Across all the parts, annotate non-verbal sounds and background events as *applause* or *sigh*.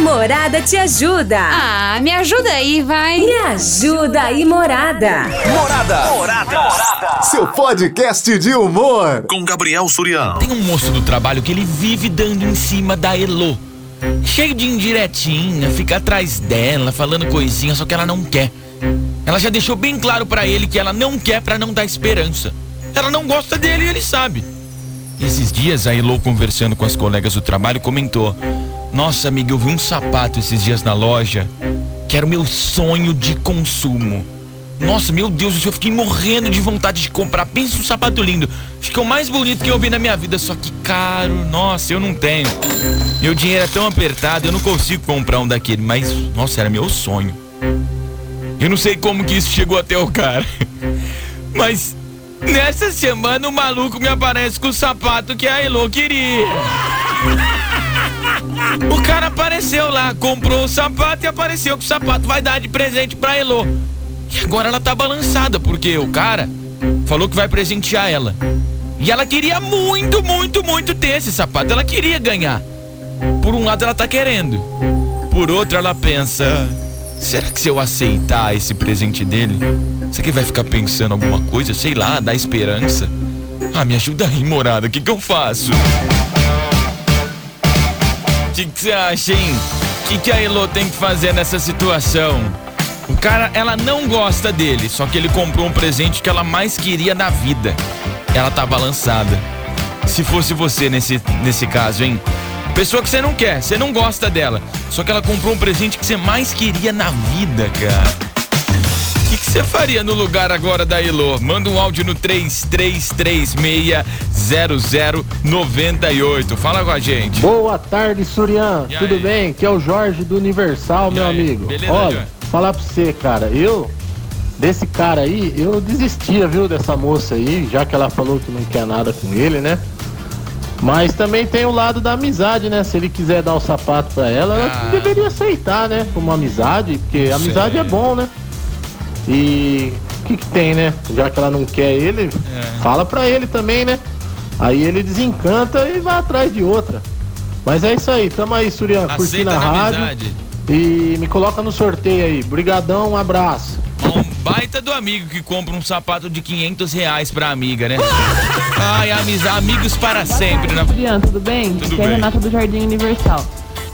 Morada te ajuda. Ah, me ajuda aí, vai. Me ajuda aí, Morada. Morada. Morada. Morada. Seu podcast de humor. Com Gabriel Surião. Tem um moço do trabalho que ele vive dando em cima da Elo. Cheio de indiretinha, fica atrás dela, falando coisinha, só que ela não quer. Ela já deixou bem claro para ele que ela não quer para não dar esperança. Ela não gosta dele e ele sabe. Esses dias a Elo conversando com as colegas do trabalho comentou: Nossa amiga, eu vi um sapato esses dias na loja que era o meu sonho de consumo. Nossa, meu Deus, eu fiquei morrendo de vontade de comprar. Pensa um sapato lindo. O mais bonito que eu vi na minha vida, só que caro. Nossa, eu não tenho. Meu dinheiro é tão apertado, eu não consigo comprar um daquele, mas nossa, era meu sonho. Eu não sei como que isso chegou até o cara. *laughs* Mas nessa semana o maluco me aparece com o sapato que a Elo queria. O cara apareceu lá, comprou o sapato e apareceu que o sapato vai dar de presente pra Elo. E agora ela tá balançada, porque o cara falou que vai presentear ela. E ela queria muito, muito, muito ter esse sapato. Ela queria ganhar. Por um lado ela tá querendo. Por outro ela pensa: será que se eu aceitar esse presente dele, você que vai ficar pensando alguma coisa, sei lá, dar esperança? Ah, me ajuda aí, morada, o que, que eu faço? Que você acha, hein? O que, que a Elo tem que fazer nessa situação? O cara, ela não gosta dele, só que ele comprou um presente que ela mais queria na vida. Ela tá balançada. Se fosse você nesse, nesse caso, hein? Pessoa que você não quer, você não gosta dela. Só que ela comprou um presente que você mais queria na vida, cara. O que, você faria no lugar agora da Elo? Manda um áudio no 33360098. Fala com a gente. Boa tarde, Surian. E Tudo aí? bem? Que é o Jorge do Universal, E meu aí? amigo. Beleza, Olha, Jorge? falar pra você, cara, eu desse cara aí, eu desistia, viu, dessa moça aí, já que ela falou que não quer nada com ele, né? Mas também tem o lado da amizade, né? Se ele quiser dar o sapato pra ela, ela Ah. deveria aceitar, né? Como amizade, porque amizade Sei. é bom, né? E o que, que tem, né? Já que ela não quer ele, É. fala pra ele também, né? Aí ele desencanta e vai atrás de outra. Mas é isso aí, tamo aí, Surian, curtindo a na rádio. amizade. E me coloca no sorteio aí. Brigadão, um abraço. Um baita do amigo que compra um sapato de 500 reais pra amiga, né? Ai, amizade, amigos para sempre, né? Adriano, tudo bem? Tudo Aqui é a bem. Renata do Jardim Universal.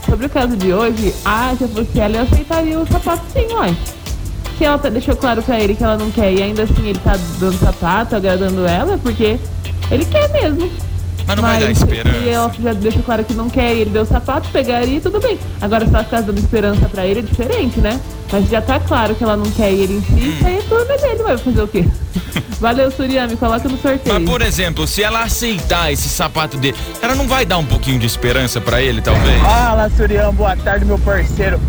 Sobre o caso de hoje, ah, se eu fosse ela, eu aceitaria o sapato sim, uai. Se ela tá- deixou claro pra ele que ela não quer e ainda assim ele tá dando sapato, agradando ela, é porque ele quer mesmo. Mas não vai dar esperança. Se ela já deixou claro que não quer e ele deu o sapato, pegaria tudo bem. Agora, se ela ficar dando esperança pra ele, é diferente, né? Mas já tá claro que ela não quer e ele insiste, Hum. aí é problema dele, vai fazer o quê? *laughs* Valeu, Surya, me coloca no sorteio. Mas, por exemplo, se ela aceitar esse sapato dele, ela não vai dar um pouquinho de esperança pra ele, talvez? Fala, Surian, boa tarde, meu parceiro.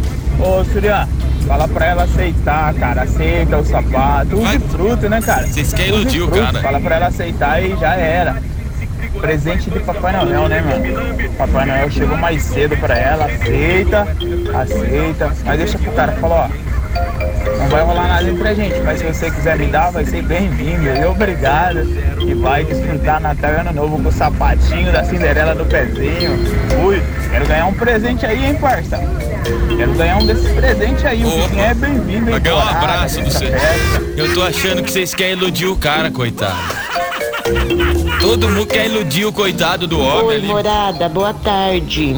Ô, Surian, fala pra ela aceitar, cara. Aceita o sapato. Use fruto, né, cara? Vocês querem iludir o cara. Fala pra ela aceitar e já era. Presente de Papai Noel, né, mano? Papai Noel chegou mais cedo pra ela. Aceita, aceita. Mas deixa pro cara, fala, ó. Não vai rolar nada entre a gente, mas se você quiser me dar, vai ser bem-vindo. Obrigado. E vai desfrutar Natal e Ano Novo com o sapatinho da Cinderela no pezinho. Ui, quero ganhar um presente aí, hein, parça? Quero ganhar um desses presentes aí. O Opa. vizinho é bem-vindo, hein, ganhar um abraço do você. festa. Eu tô achando que vocês querem iludir o cara, coitado. Todo mundo quer iludir o coitado do homem Oi, ali. morada, boa tarde.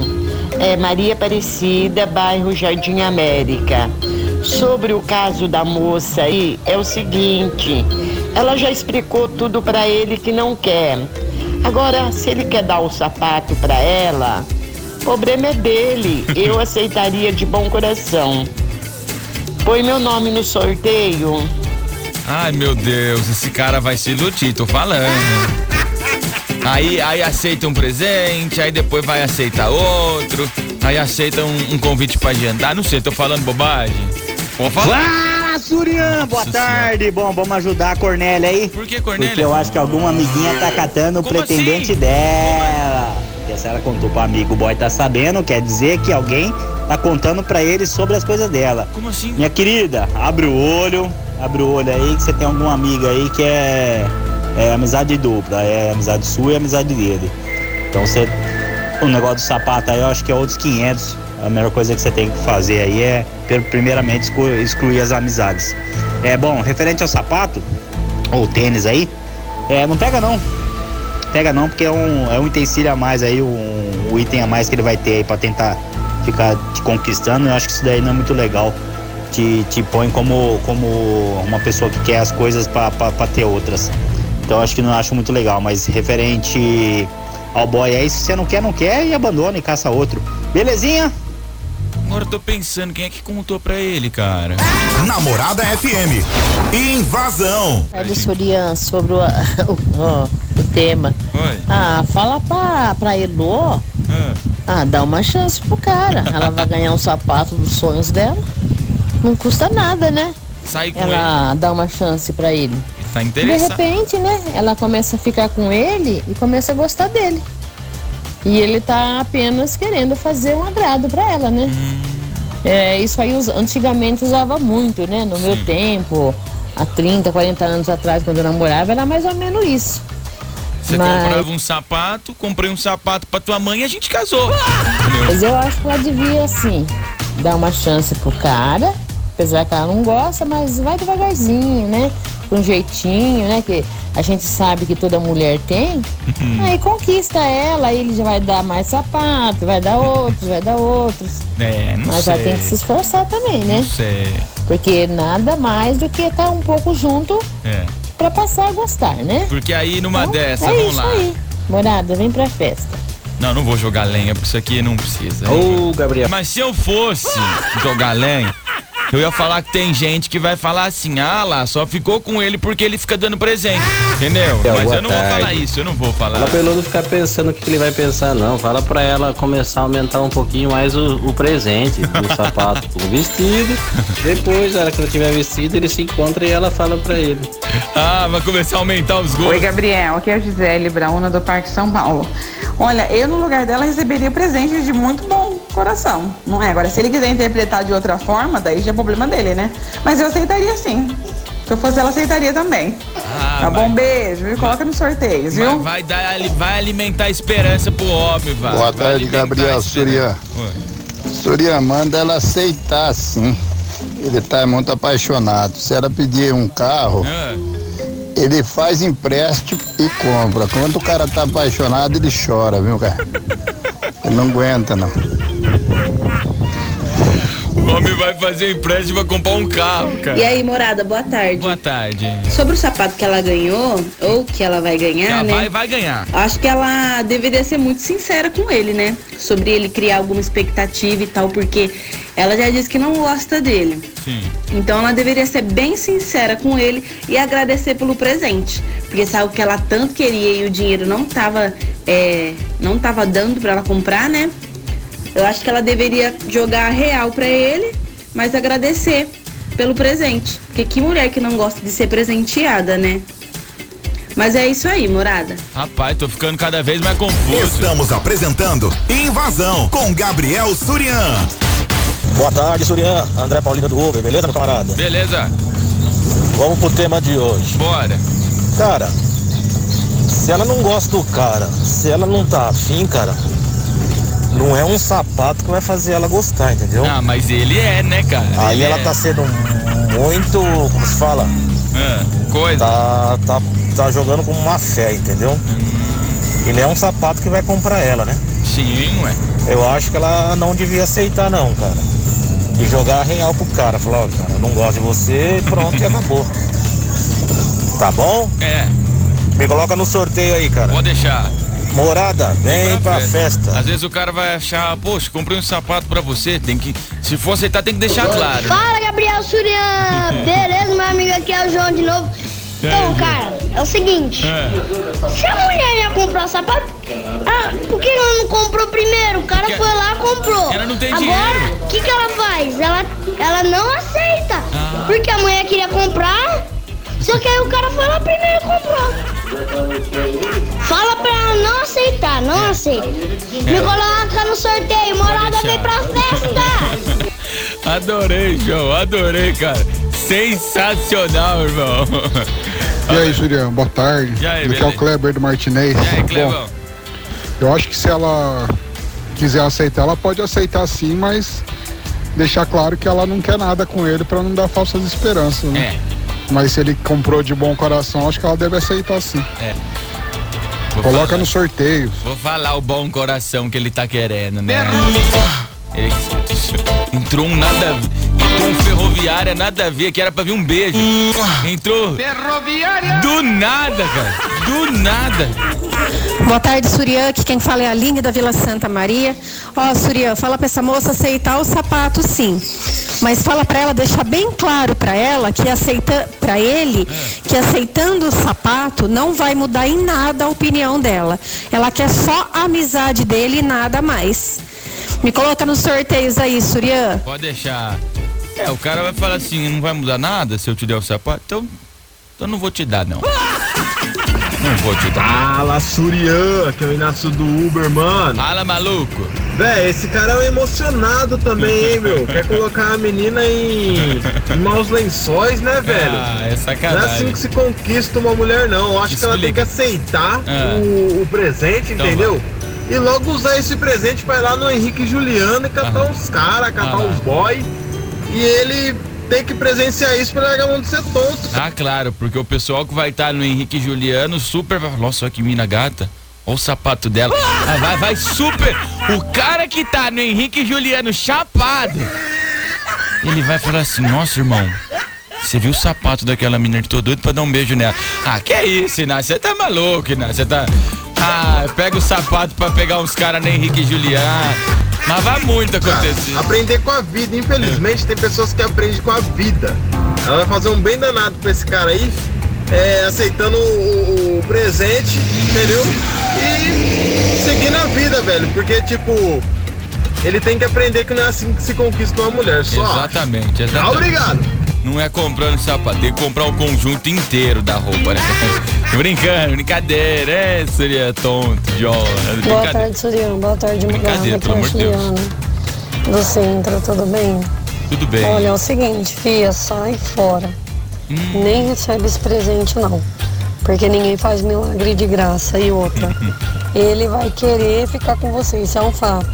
É Maria Aparecida, bairro Jardim América. Sobre o caso da moça aí, é o seguinte: ela já explicou tudo pra ele que não quer. Agora, se ele quer dar o sapato pra ela, o problema é dele. Eu aceitaria de bom coração. Põe meu nome no sorteio. Ai, meu Deus, esse cara vai se iludir, tô falando. Aí, aí aceita um presente, aí depois vai aceitar outro, aí aceita um, um convite pra agendar, não sei, tô falando bobagem. Pode falar. Fala, Surian! Boa Nossa tarde! Bom, vamos ajudar a Cornélia aí? Por que, Cornélia? Porque eu acho que alguma amiguinha tá catando o Como pretendente assim? dela. Porque se ela contou pro amigo, o boy tá sabendo, quer dizer que alguém tá contando pra ele sobre as coisas dela. Como assim? Minha querida, abre o olho, abre o olho aí que você tem alguma amiga aí que é, é amizade dupla, é amizade sua e amizade dele. Então você o negócio do sapato aí, eu acho que é outros 500. A melhor coisa que você tem que fazer aí é, primeiramente, excluir, excluir as amizades. É bom, referente ao sapato, ou tênis aí, é, não pega não. Pega não, porque é um, é um utensílio a mais aí, um, um item a mais que ele vai ter aí pra tentar ficar te conquistando. Eu acho que isso daí não é muito legal. Te, te põe como, como uma pessoa que quer as coisas pra, pra, pra ter outras. Então eu acho que não acho muito legal, mas referente ao boy é isso, se você não quer, não quer e abandona e caça outro. Belezinha? Agora eu tô pensando, quem é que contou pra ele, cara? Namorada FM. Invasão. Do Surian sobre o, *laughs* o, o tema. Oi. Ah, fala pra, pra Elô. Ah, Ah, dá uma chance pro cara. Ela vai ganhar um sapato dos sonhos dela. Não custa nada, né? sai com Ela dá uma chance pra ele. ele. Tá De interessado. repente, né? Ela começa a ficar com ele e começa a gostar dele. E ele tá apenas querendo fazer um agrado pra ela, né? É, isso aí antigamente usava muito, né? No meu tempo, há 30, 40 anos atrás, quando eu namorava, era mais ou menos isso. Você Mas- comprava um sapato, comprei um sapato pra tua mãe e a gente casou. Mas eu acho que ela devia, assim, dar uma chance pro cara, apesar que ela não gosta, mas vai devagarzinho, né? Com jeitinho, né? Que a gente sabe que toda mulher tem. Aí conquista ela, aí ele já vai dar mais sapato, vai dar outros, vai dar outros. É, não Mas sei. ela tem que se esforçar também, né? Não sei. Porque nada mais do que estar um pouco junto É. pra passar a gostar, né? Porque aí numa Então, dessa, é vamos isso lá. aí. Morada, vem pra festa. Não, não vou jogar lenha, porque isso aqui não precisa. Ô, Gabriel. Mas se eu fosse jogar lenha, eu ia falar que tem gente que vai falar assim, ah lá, só ficou com ele porque ele fica dando presente. Entendeu? É, Mas eu não vou tarde. falar isso, eu não vou falar. Fala pra ele não ficar pensando o que que ele vai pensar, não. Fala pra ela começar a aumentar um pouquinho mais o, o presente, o *laughs* sapato, o vestido. Depois, na hora que ela tiver vestido, ele se encontra e ela fala pra ele. Ah, vai começar a aumentar os gols. Oi, Gabriel. Aqui é a Gisele Brauna do Parque São Paulo. Olha, eu no lugar dela receberia presente de muito bom coração, não é? Agora, se ele quiser interpretar de outra forma, daí já é problema dele, né? Mas eu aceitaria sim. Se eu fosse ela, aceitaria também. Ah, tá bom, beijo, viu? Coloca nos sorteios, Vai, viu? vai dar, vai alimentar a esperança pro homem, vai. Boa Vai tarde, a Gabriel. Surya. Oi. Surya, manda ela aceitar sim. Ele tá muito apaixonado. Se ela pedir um carro, Ah, ele faz empréstimo e compra. Quando o cara tá apaixonado, ele chora, viu, cara? Ele não aguenta, não. O homem vai fazer empréstimo pra comprar um carro, cara. E aí, morada, boa tarde. Boa tarde. Sobre o sapato que ela ganhou, ou que ela vai ganhar, Já né? vai, vai ganhar. Acho que ela deveria ser muito sincera com ele, né? Sobre ele criar alguma expectativa e tal, porque ela já disse que não gosta dele. Sim. Então ela deveria ser bem sincera com ele e agradecer pelo presente. Porque se algo que ela tanto queria e o dinheiro não tava, é, não tava dando pra ela comprar, né? Eu acho que ela deveria jogar a real pra ele, mas agradecer pelo presente. Porque que mulher que não gosta de ser presenteada, né? Mas é isso aí, morada. Rapaz, tô ficando cada vez mais confuso. Estamos apresentando Invasão com Gabriel Surian. Boa tarde, Surian. André Paulino do Uber, beleza, meu camarada? Beleza? Vamos pro tema de hoje. Bora. Cara, se ela não gosta do cara, se ela não tá afim, cara, não é um sapato que vai fazer ela gostar, entendeu? Ah, mas ele é, né, cara? Aí Ele ela é. tá sendo muito, como se fala? Ah, coisa. Tá, tá, tá jogando com má fé, entendeu? E não é um sapato que vai comprar ela, né? Sim, ué. Eu acho que ela não devia aceitar não, cara. E jogar real pro cara. Falar, ó, cara, eu não gosto de você pronto, e acabou. *laughs* Tá bom? É. Me coloca no sorteio aí, cara. Pode deixar. Morada, vem pra festa. Às vezes o cara vai achar, poxa, comprei um sapato pra você, tem que, se for aceitar, tem que deixar claro. Fala, Gabriel Surian! *laughs* Beleza, meu amigo? Aqui é o João de novo. Então, cara, é o seguinte: se a mulher ia comprar sapato, ah, por que ela não comprou primeiro? O cara Porque foi lá e comprou. ela não tem Agora, dinheiro. o que, que ela faz? Ela, ela não aceita. Ah. Porque a mulher queria comprar, só que aí o cara foi lá primeiro e comprou. Aceita. Me coloca no sorteio, morada vem pra festa! Adorei, João, adorei, cara. Sensacional, irmão. E aí, Julião, boa tarde. E aí, Aqui é o? Kleber do Martinez. E aí, Bom, eu acho que se ela quiser aceitar, ela pode aceitar sim, mas deixar claro que ela não quer nada com ele para não dar falsas esperanças, né? É. Mas se ele comprou de bom coração, acho que ela deve aceitar sim. É. Vou Coloca falar- no sorteio. Vou falar o bom coração que ele tá querendo, né? Ele entrou um nada a ver. Entrou um ferroviária nada a ver, que era pra vir um beijo. Entrou. Ferroviária! Do nada, cara. Do nada. Boa tarde, Surian. Aqui quem fala é a Aline da Vila Santa Maria. Ó, Surian, fala pra essa moça aceitar o sapato, sim. Mas fala pra ela, deixar bem claro pra ela que aceita para ele que aceitando o sapato não vai mudar em nada a opinião dela. Ela quer só a amizade dele e nada mais. Me coloca nos sorteios aí, Surian. Pode deixar. É, o cara vai falar assim, não vai mudar nada se eu te der o sapato, então, então não vou te dar, não. Não vou te dar. Fala, Surian, que é o Inácio do Uber, mano. Fala, maluco. Véi, esse cara é um emocionado também, hein, meu? *laughs* Quer colocar a menina em, em maus lençóis, né, velho? Ah, é Não é sacanagem. assim que se conquista uma mulher, não. Eu acho que ela tem que aceitar Ah. o, o presente, entendeu? E logo usar esse presente pra ir lá no Henrique Juliano e catar Aham. uns caras, catar Aham. uns boy. E ele tem que presenciar isso pra largar a ser tonto. Ah, claro, porque o pessoal que vai estar no Henrique Juliano super vai. Nossa, olha que mina gata. Olha o sapato dela. Ah, vai, vai super. O cara que tá no Henrique Juliano chapado. Ele vai falar assim: Nossa, irmão. Você viu o sapato daquela menina? Tô doido pra dar um beijo nela. Ah, que isso, Inácio? Você tá maluco, Inácio? Você tá. Ah, pega o sapato pra pegar uns caras no Henrique Juliano. Mas vai muito acontecer. Aprender com a vida. Infelizmente, tem pessoas que aprendem com a vida. Ela vai fazer um bem danado pra esse cara aí, é, aceitando o, o presente, entendeu? E seguindo a vida, velho. Porque, tipo, ele tem que aprender que não é assim que se conquista uma mulher. Só. Exatamente, exatamente. Ah, obrigado. Não é comprando sapato, tem que comprar o conjunto inteiro da roupa, né? Brincando, brincadeira, é, seria tonto, idiota. Boa tarde, Suriano. Boa tarde, Brincadeira, pelo amor de Deus. Do centro, tudo bem? Tudo bem. Olha, é o seguinte, filha, sai fora. Hum. Nem recebe esse presente, não. Porque ninguém faz milagre de graça. E outra, *laughs* ele vai querer ficar com você, isso é um fato.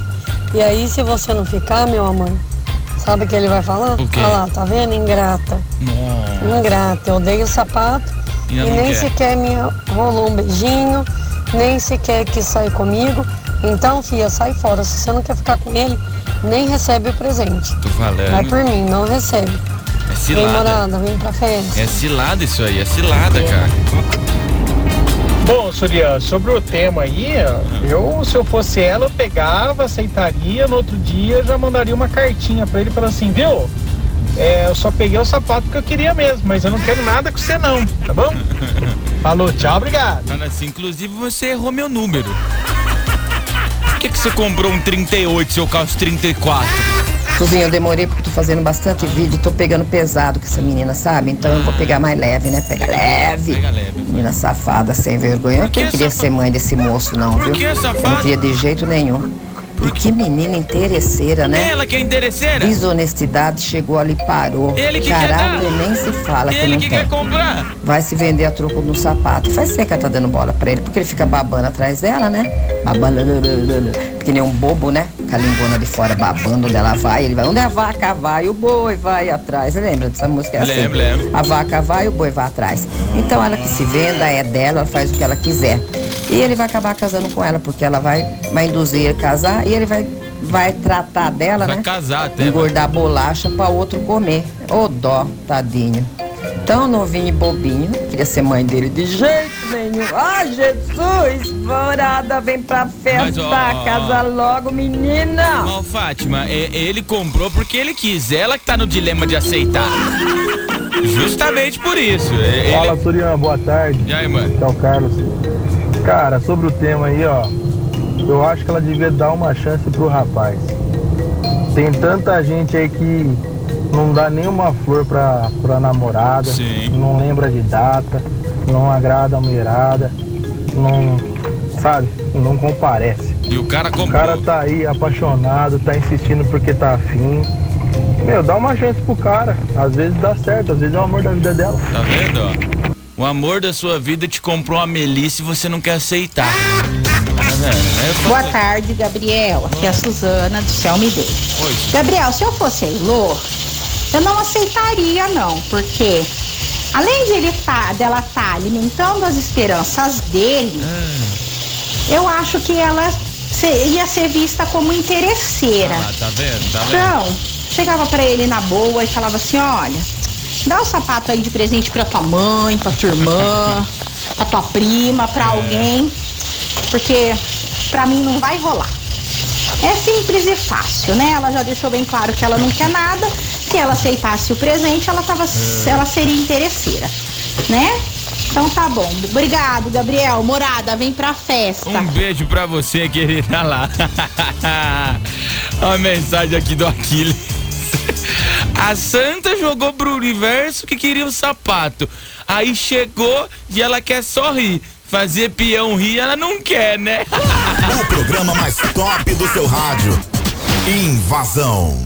E aí, se você não ficar, meu amor, sabe o que ele vai falar? O quê? Olha lá, tá vendo? Ingrata. Ingrata. Eu dei o sapato E e, nem quer. sequer me rolou um beijinho, nem sequer quis sair comigo. Então, filha, sai fora. Se você não quer ficar com ele, nem recebe o presente. Tô falando. Vai por mim, não recebe. É Vem, cilada. morada, vem pra festa. É cilada isso aí, é cilada, cara. Bom, Surya, sobre o tema aí, eu, se eu fosse ela, eu pegava, aceitaria, no outro dia já mandaria uma cartinha pra ele, falando assim, viu? É, eu só peguei o sapato que eu queria mesmo, mas eu não quero nada com você não, tá bom? *laughs* Falou, tchau, obrigado. Fala assim, inclusive você errou meu número. Por que, que você comprou um 38 se eu calço 34? Suzinho, eu demorei porque tô fazendo bastante vídeo, tô pegando pesado com essa menina, sabe? Então eu vou pegar mais leve, né? Pega leve. Pega leve. Menina safada, sem vergonha. Eu não queria ser mãe desse moço, não, viu? que, Eu safada? não queria de jeito nenhum. E que menina interesseira, né? Ela que é interesseira? Desonestidade chegou ali e parou. Ele que quer Caralho, dar? nem se fala que Ele não que tem. quer comprar. Vai se vender a troco no sapato. Faz ser que ela tá dando bola pra ele, porque ele fica babando atrás dela, né? Babando, porque nem um bobo, né? Com a lingona de fora babando, onde ela vai, ele vai. Onde a vaca vai, o boi vai atrás. Você lembra dessa música? É assim? Lembro, lembro. A vaca vai, o boi vai atrás. Então ela que se venda, é dela, ela faz o que ela quiser. E ele vai acabar casando com ela, porque ela vai, vai induzir ele a casar e ele vai, vai tratar dela, Vai né? casar até. vai. engordar bolacha para outro comer. Ô dó, tadinho. Tão novinho e bobinho, queria ser mãe dele de jeito nenhum. Ai, Jesus, morada, vem pra festa, Mas, ó, casa logo, menina. Ó, Fátima, é- ele comprou porque ele quis. Ela que tá no dilema de aceitar. Justamente por isso. é- Fala, Ele... Surian, boa tarde. E aí, mano? Aqui é o Carlos. Cara, sobre o tema aí, ó, eu acho que ela devia dar uma chance pro rapaz. Tem tanta gente aí que não dá nenhuma flor pra, pra namorada, não lembra de data, não agrada a mulherada, não, sabe, não comparece. E o cara O comprou. cara tá aí apaixonado, tá insistindo porque tá afim. Meu, dá uma chance pro cara. Às vezes dá certo, às vezes é o amor da vida dela. Tá vendo, ó? O amor da sua vida te comprou uma melissa e você não quer aceitar. Tá vendo? Eu Boa tarde, Gabriel. Aqui é a Suzana do Céu Me Deu. Oi. Gabriel, se eu fosse a Elô, eu não aceitaria, não, porque além de ele tá, dela estar alimentando as esperanças dele, eu acho que ela se- ia ser vista como interesseira. Ah, tá vendo? Tá vendo? Então, chegava pra ele na boa e falava assim: olha, dá o sapato aí de presente pra tua mãe, pra tua irmã, *laughs* pra tua prima, pra alguém, porque pra mim não vai rolar. É simples e fácil, né? Ela já deixou bem claro que ela não quer nada. Se ela aceitasse o presente, ela, tava, ela seria interesseira, né? Então tá bom. Obrigado, Gabriel. Morada, vem pra festa. Um beijo pra você, querida lá. *laughs* A mensagem aqui do Aquiles. A Santa jogou pro universo que queria o sapato. Aí chegou e ela quer só rir. Fazer peão rir, ela não quer, né? *laughs* O programa mais top do seu rádio. Invasão.